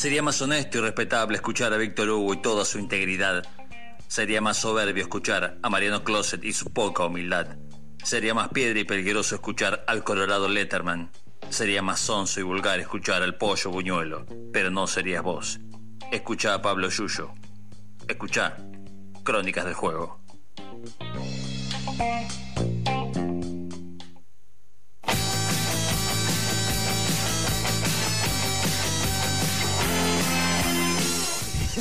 Sería más honesto y respetable escuchar a Víctor Hugo y toda su integridad. Sería más soberbio escuchar a Mariano Closet y su poca humildad. Sería más piedra y peligroso escuchar al Colorado Letterman. Sería más sonso y vulgar escuchar al pollo buñuelo, pero no serías vos. Escuchá a Pablo Yuyo. Escuchá Crónicas del Juego.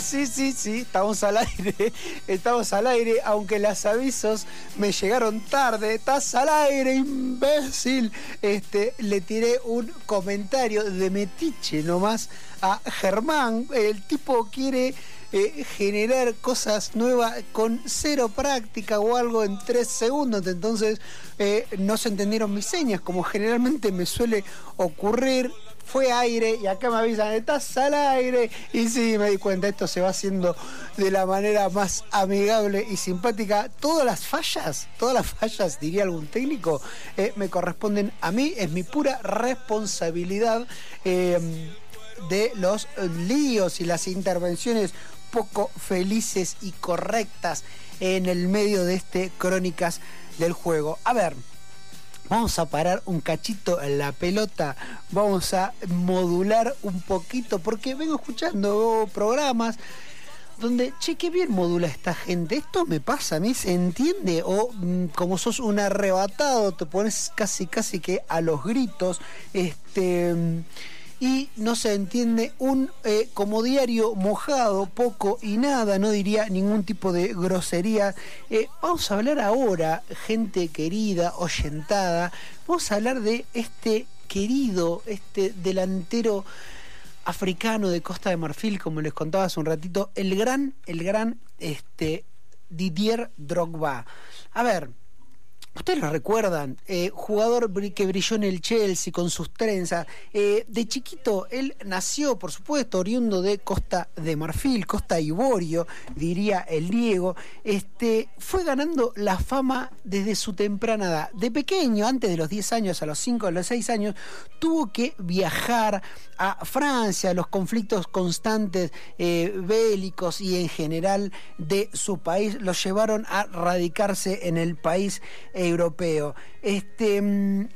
Sí, sí, sí, estamos al aire, estamos al aire, aunque los avisos me llegaron tarde, estás al aire, imbécil. Este, le tiré un comentario de metiche nomás a Germán, el tipo quiere eh, generar cosas nuevas con cero práctica o algo en tres segundos. Entonces eh, no se entendieron mis señas, como generalmente me suele ocurrir. Fue aire y acá me avisan, estás al aire. Y sí, me di cuenta, esto se va haciendo de la manera más amigable y simpática. Todas las fallas, todas las fallas, diría algún técnico, eh, me corresponden a mí. Es mi pura responsabilidad de los líos y las intervenciones poco felices y correctas en el medio de este Crónicas del Juego. A ver, vamos a parar un cachito en la pelota, vamos a modular un poquito, porque vengo escuchando programas donde, che, qué bien modula esta gente, esto me pasa a mí, ¿se entiende? O mm, como sos un arrebatado, te pones casi, casi que a los gritos, este y no se entiende un eh, como diario mojado, poco y nada, no diría ningún tipo de grosería. Eh, vamos a hablar ahora, gente querida, oyentada, vamos a hablar de este querido, este delantero africano de Costa de Marfil, como les contaba hace un ratito, el gran, el gran este, Didier Drogba. A ver, Ustedes lo recuerdan, eh, jugador que brilló en el Chelsea con sus trenzas. Eh, de chiquito, él nació, por supuesto, oriundo de Costa de Marfil, Costa Ivorio, diría el Diego. Este, fue ganando la fama desde su temprana edad. De pequeño, antes de los 10 años, a los 5, a los 6 años, tuvo que viajar a Francia, los conflictos constantes eh, bélicos y en general de su país los llevaron a radicarse en el país europeo. Este, mm,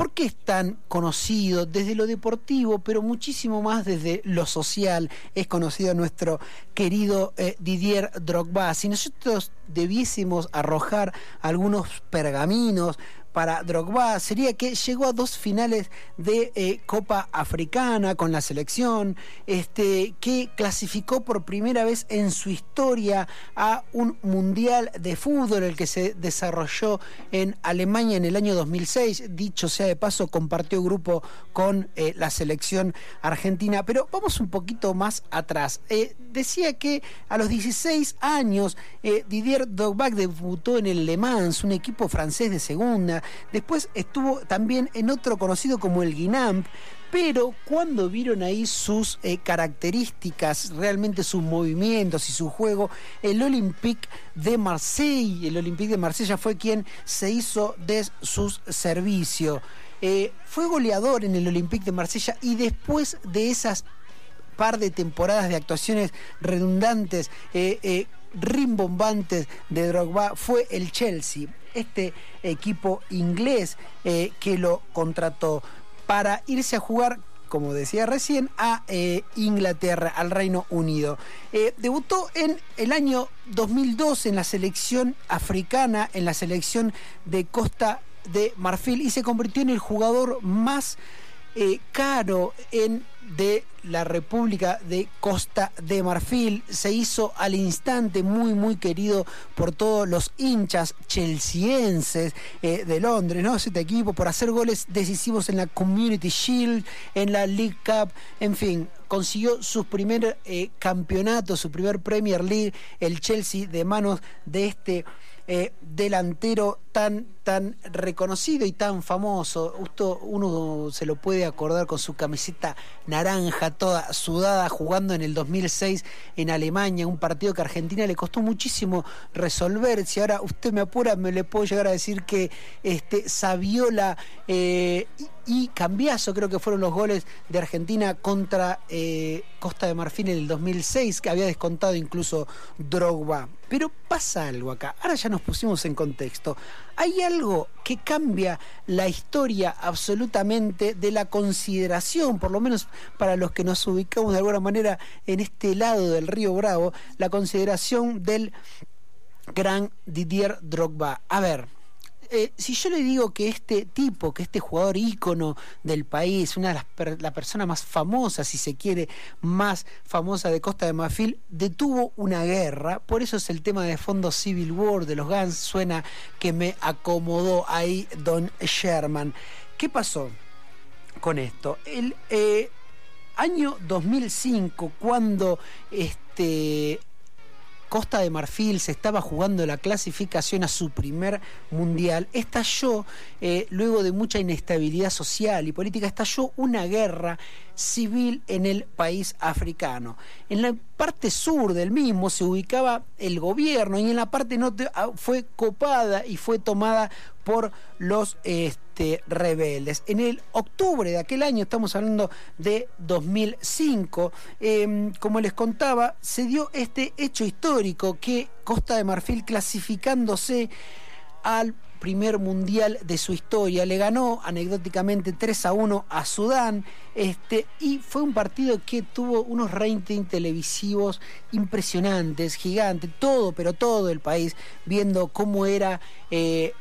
¿Por qué es tan conocido desde lo deportivo, pero muchísimo más desde lo social? Es conocido nuestro querido eh, Didier Drogba. Si nosotros debiésemos arrojar algunos pergaminos para Drogba sería que llegó a dos finales de eh, Copa Africana con la selección, este, que clasificó por primera vez en su historia a un mundial de fútbol, el que se desarrolló en Alemania en el año 2006. Dicho sea de paso, compartió grupo con eh, la selección argentina. Pero vamos un poquito más atrás. Eh, decía que a los 16 años Didier Drogba debutó en el Le Mans, un equipo francés de segunda Después estuvo también en otro conocido como el Guinamp, pero cuando vieron ahí sus eh, características, realmente sus movimientos y su juego, el Olympique de Marsella, el Olympique de Marsella fue quien se hizo de sus servicios. Eh, fue goleador en el Olympique de Marsella y después de esas par de temporadas de actuaciones redundantes, eh, rimbombantes de Drogba, fue el Chelsea este equipo inglés eh, que lo contrató para irse a jugar como decía recién, a eh, Inglaterra, al Reino Unido. Eh, debutó en el año 2002 en la selección africana, en la selección de Costa de Marfil y se convirtió en el jugador más caro en de la República de Costa de Marfil. Se hizo al instante muy, muy querido por todos los hinchas chelseaenses eh, de Londres, ¿no? Este equipo por hacer goles decisivos en la Community Shield, en la League Cup, en fin, consiguió su primer eh, campeonato, su primer Premier League, el Chelsea, de manos de este eh, delantero tan, tan reconocido y tan famoso. Justo uno se lo puede acordar con su camiseta naranja, toda sudada, jugando en el 2006 en Alemania, un partido que a Argentina le costó muchísimo resolver. Si ahora usted me apura, me le puedo llegar a decir que este, Saviola eh, y cambiazo creo que fueron los goles de Argentina contra eh, Costa de Marfil en el 2006, que había descontado incluso Drogba. Pero pasa algo acá, ahora ya nos pusimos en contexto. Hay algo que cambia la historia absolutamente de la consideración, por lo menos para los que nos ubicamos de alguna manera en este lado del río Bravo, la consideración del gran Didier Drogba. A ver, eh, si yo le digo que este tipo, que este jugador ícono del país, una de las la persona más famosa, si se quiere, más famosa de Costa de Marfil, detuvo una guerra, por eso es el tema de fondo Civil War de los Guns, suena que me acomodó ahí Don Sherman. ¿Qué pasó con esto? El eh, año 2005, cuando este Costa de Marfil se estaba jugando la clasificación a su primer mundial, estalló, eh, luego de mucha inestabilidad social y política, estalló una guerra civil en el país africano. En la parte sur del mismo se ubicaba el gobierno y en la parte norte ah, fue copada y fue tomada por los este, rebeldes. En el octubre de aquel año, estamos hablando de 2005, em, como les contaba, se dio este hecho histórico que Costa de Marfil clasificándose al primer mundial de su historia. Le ganó anecdóticamente 3 a 1 a Sudán. Este, y fue un partido que tuvo unos rating televisivos impresionantes, gigantes, todo, pero todo el país, viendo cómo era eh,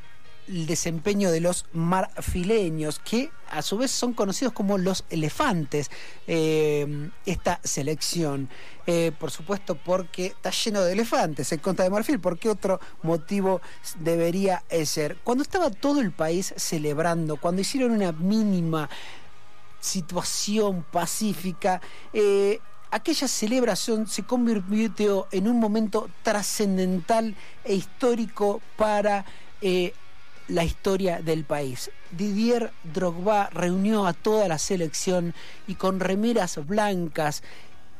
el desempeño de los marfileños, que a su vez son conocidos como los elefantes, eh, esta selección. Eh, por supuesto, porque está lleno de elefantes en Conta de Marfil. ¿Por qué otro motivo debería ser? Cuando estaba todo el país celebrando, cuando hicieron una mínima situación pacífica, eh, aquella celebración se convirtió en un momento trascendental e histórico para la historia del país. Didier Drogba reunió a toda la selección y con remeras blancas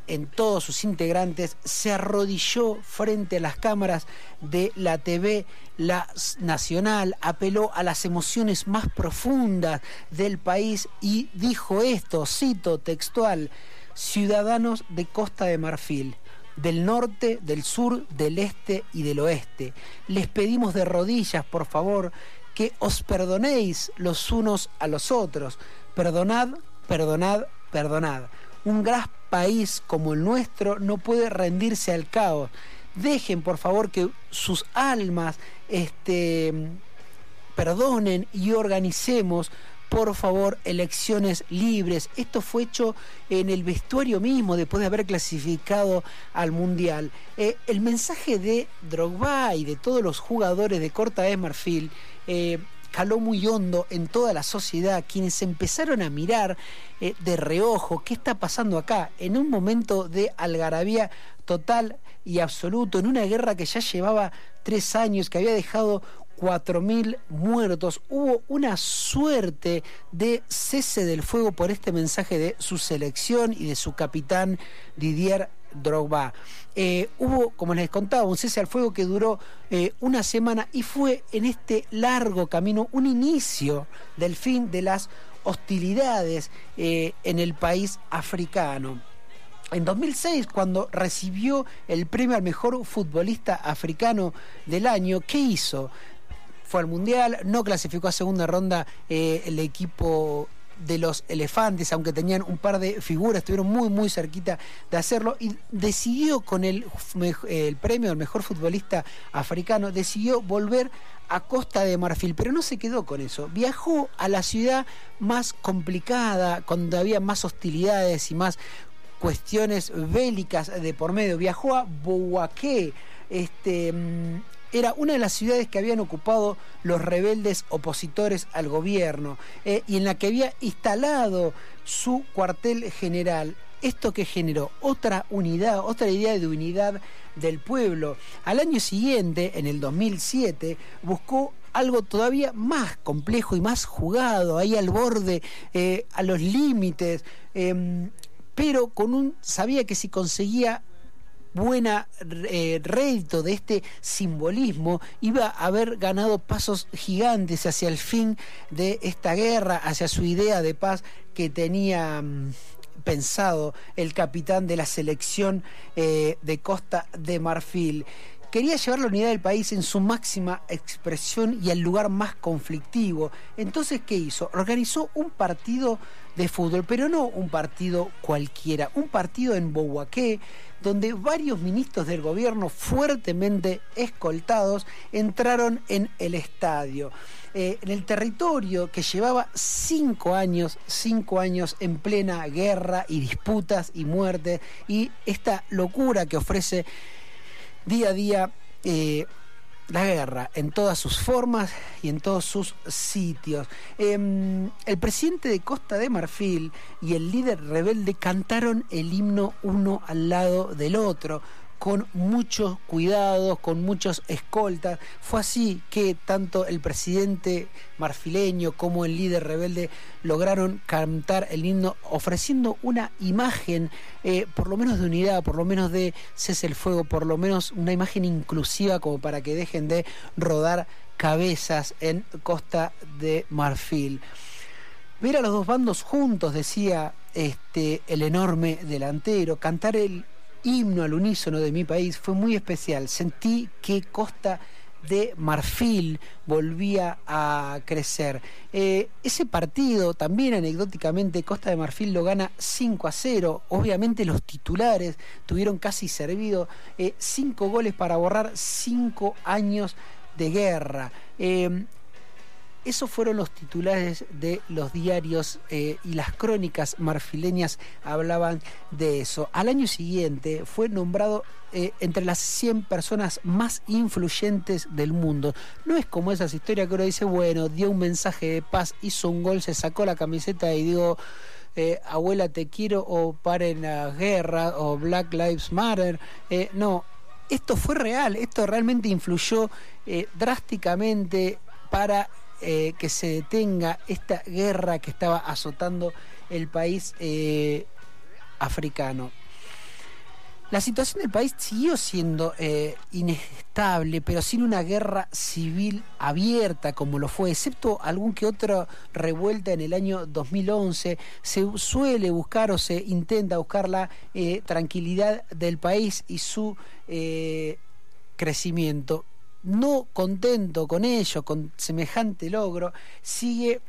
en todos sus integrantes se arrodilló frente a las cámaras de la TV la nacional, apeló a las emociones más profundas del país y dijo esto, cito textual, ciudadanos de Costa de Marfil, del norte, del sur, del este y del oeste. Les pedimos de rodillas, por favor, que os perdonéis los unos a los otros. Perdonad, perdonad, perdonad. Un gran país como el nuestro no puede rendirse al caos. Dejen, por favor, que sus almas este, perdonen y organicemos por favor, elecciones libres. Esto fue hecho en el vestuario mismo después de haber clasificado al Mundial. Eh, el mensaje de Drogba y de todos los jugadores de Corta de Marfil eh, caló muy hondo en toda la sociedad, quienes empezaron a mirar eh, de reojo qué está pasando acá, en un momento de algarabía total y absoluto, en una guerra que ya llevaba tres años, que había dejado 4.000 muertos. Hubo una suerte de cese del fuego por este mensaje de su selección y de su capitán Didier Drogba. Eh, hubo, como les contaba, un cese al fuego que duró eh, una semana y fue en este largo camino un inicio del fin de las hostilidades eh, en el país africano. En 2006, cuando recibió el premio al mejor futbolista africano del año, ¿qué hizo? Fue al Mundial, no clasificó a segunda ronda el equipo de los elefantes, aunque tenían un par de figuras, estuvieron muy, muy cerquita de hacerlo, y decidió con el, el premio al mejor futbolista africano, decidió volver a Costa de Marfil, pero no se quedó con eso. Viajó a la ciudad más complicada, cuando había más hostilidades y más cuestiones bélicas de por medio. Viajó a Bouaké, este, mm, era una de las ciudades que habían ocupado los rebeldes opositores al gobierno eh, y en la que había instalado su cuartel general. Esto que generó otra unidad, otra idea de unidad del pueblo. Al año siguiente, en el 2007, buscó algo todavía más complejo y más jugado, ahí al borde, eh, a los límites, em, pero con un sabía que si conseguía buena eh, rédito de este simbolismo, iba a haber ganado pasos gigantes hacia el fin de esta guerra, hacia su idea de paz que tenía mm, pensado el capitán de la selección eh, de Costa de Marfil quería llevar la unidad del país en su máxima expresión y al lugar más conflictivo. Entonces, ¿qué hizo? Organizó un partido de fútbol, pero no un partido cualquiera, un partido en Bohuaqué, donde varios ministros del gobierno fuertemente escoltados entraron en el estadio. Eh, en el territorio que llevaba cinco años, cinco años en plena guerra y disputas y muerte, y esta locura que ofrece día a día eh, la guerra en todas sus formas y en todos sus sitios. Em, el presidente de Costa de Marfil y el líder rebelde cantaron el himno uno al lado del otro con muchos cuidados, con muchos escoltas. Fue así que tanto el presidente marfileño como el líder rebelde lograron cantar el himno ofreciendo una imagen, eh, por lo menos de unidad, por lo menos de cese el fuego, por lo menos una imagen inclusiva como para que dejen de rodar cabezas en Costa de Marfil. Ver a los dos bandos juntos, decía este, el enorme delantero, cantar el himno al unísono de mi país fue muy especial. Sentí que Costa de Marfil volvía a crecer. Eh, ese partido, también anecdóticamente, Costa de Marfil lo gana 5 a 0. Obviamente los titulares tuvieron casi servido 5 eh, goles para borrar 5 años de guerra. Eh, esos fueron los titulares de los diarios eh, y las crónicas marfileñas hablaban de eso. Al año siguiente fue nombrado eh, entre las 100 personas más influyentes del mundo. No es como esas historias que uno dice, bueno, dio un mensaje de paz, hizo un gol, se sacó la camiseta y dijo... Eh, abuela te quiero o paren la guerra o Black Lives Matter. no, esto fue real, esto realmente influyó drásticamente para eh, que se detenga esta guerra que estaba azotando el país eh, africano. La situación del país siguió siendo eh, inestable, pero sin una guerra civil abierta como lo fue, excepto algún que otra revuelta en el año 2011. Se suele buscar o se intenta buscar la tranquilidad del país y su crecimiento no contento con ello, con semejante logro, sigue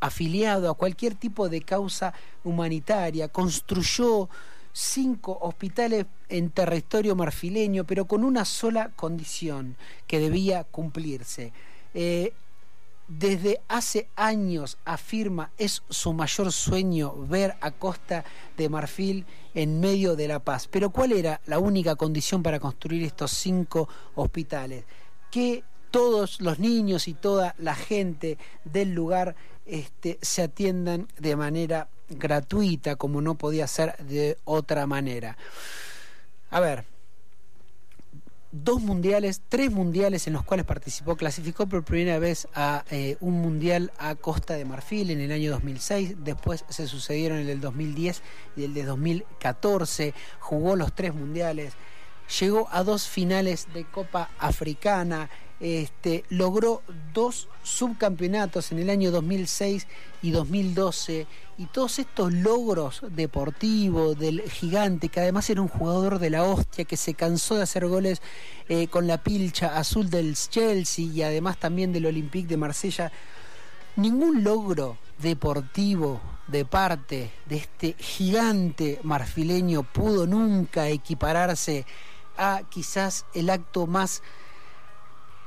afiliado a cualquier tipo de causa humanitaria, construyó cinco hospitales en territorio marfileño, pero con una sola condición que debía cumplirse. Eh, desde hace años afirma es su mayor sueño ver a Costa de Marfil en medio de la paz. Pero ¿cuál era la única condición para construir estos cinco hospitales? Que todos los niños y toda la gente del lugar este, se atiendan de manera gratuita, como no podía ser de otra manera. A ver, dos mundiales, tres mundiales en los cuales participó, clasificó por primera vez a eh, un mundial a Costa de Marfil en el año 2006, después se sucedieron el del 2010 y el de 2014, jugó los tres mundiales, llegó a dos finales de Copa Africana, este, logró dos subcampeonatos en el año 2006 y 2012 y todos estos logros deportivos del gigante, que además era un jugador de la hostia, que se cansó de hacer goles eh, con la pilcha azul del Chelsea y además también del Olympique de Marsella, ningún logro deportivo de parte de este gigante marfileño pudo nunca equipararse a quizás el acto más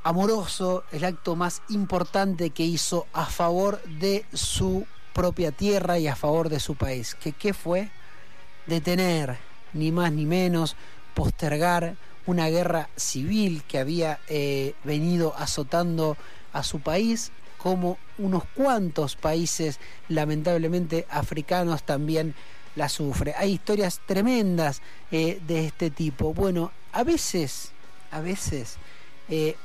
amoroso, el acto más importante que hizo a favor de su propia tierra y a favor de su país. ¿Que, ¿Qué fue? Detener, ni más ni menos, postergar una guerra civil que había eh, venido azotando a su país, como unos cuantos países, lamentablemente africanos, también la sufre. Hay historias tremendas eh, de este tipo. Bueno, a veces, a veces, eh,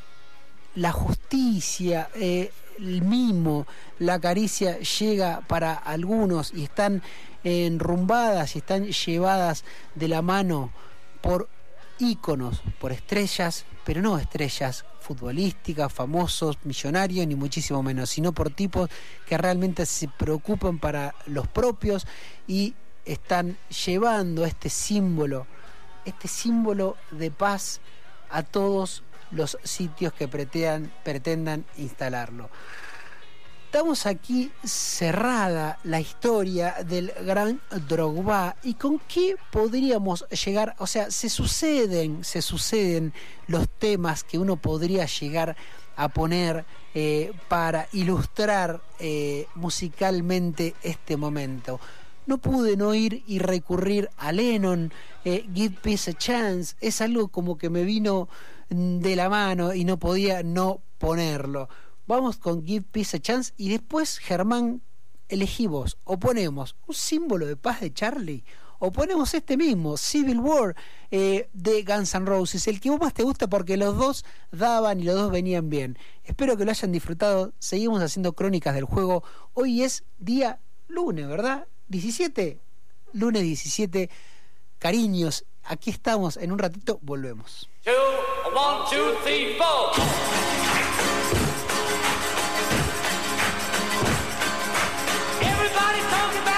la justicia, eh, el mimo, la caricia llega para algunos y están enrumbadas y están llevadas de la mano por íconos, por estrellas, pero no estrellas futbolísticas, famosos, millonarios, ni muchísimo menos, sino por tipos que realmente se preocupan para los propios y están llevando este símbolo, este símbolo de paz a todos los sitios que pretendan, pretendan instalarlo. Estamos aquí cerrada la historia del gran Drogba. Y con qué podríamos llegar, o sea, se suceden, se suceden los temas que uno podría llegar a poner eh, para ilustrar eh, musicalmente este momento. No pude no ir y recurrir a Lennon, eh, Give Peace a Chance, es algo como que me vino de la mano y no podía no ponerlo vamos con Give Peace a Chance y después, Germán, elegimos o ponemos un símbolo de paz de Charlie o ponemos este mismo, Civil War eh, de Guns N' Roses, el que vos más te gusta porque los dos daban y los dos venían bien. Espero que lo hayan disfrutado. Seguimos haciendo crónicas del juego. Hoy es día lunes, ¿verdad? 17. Lunes 17. Cariños, aquí estamos. En un ratito volvemos. One, two, three, four. Everybody's talking about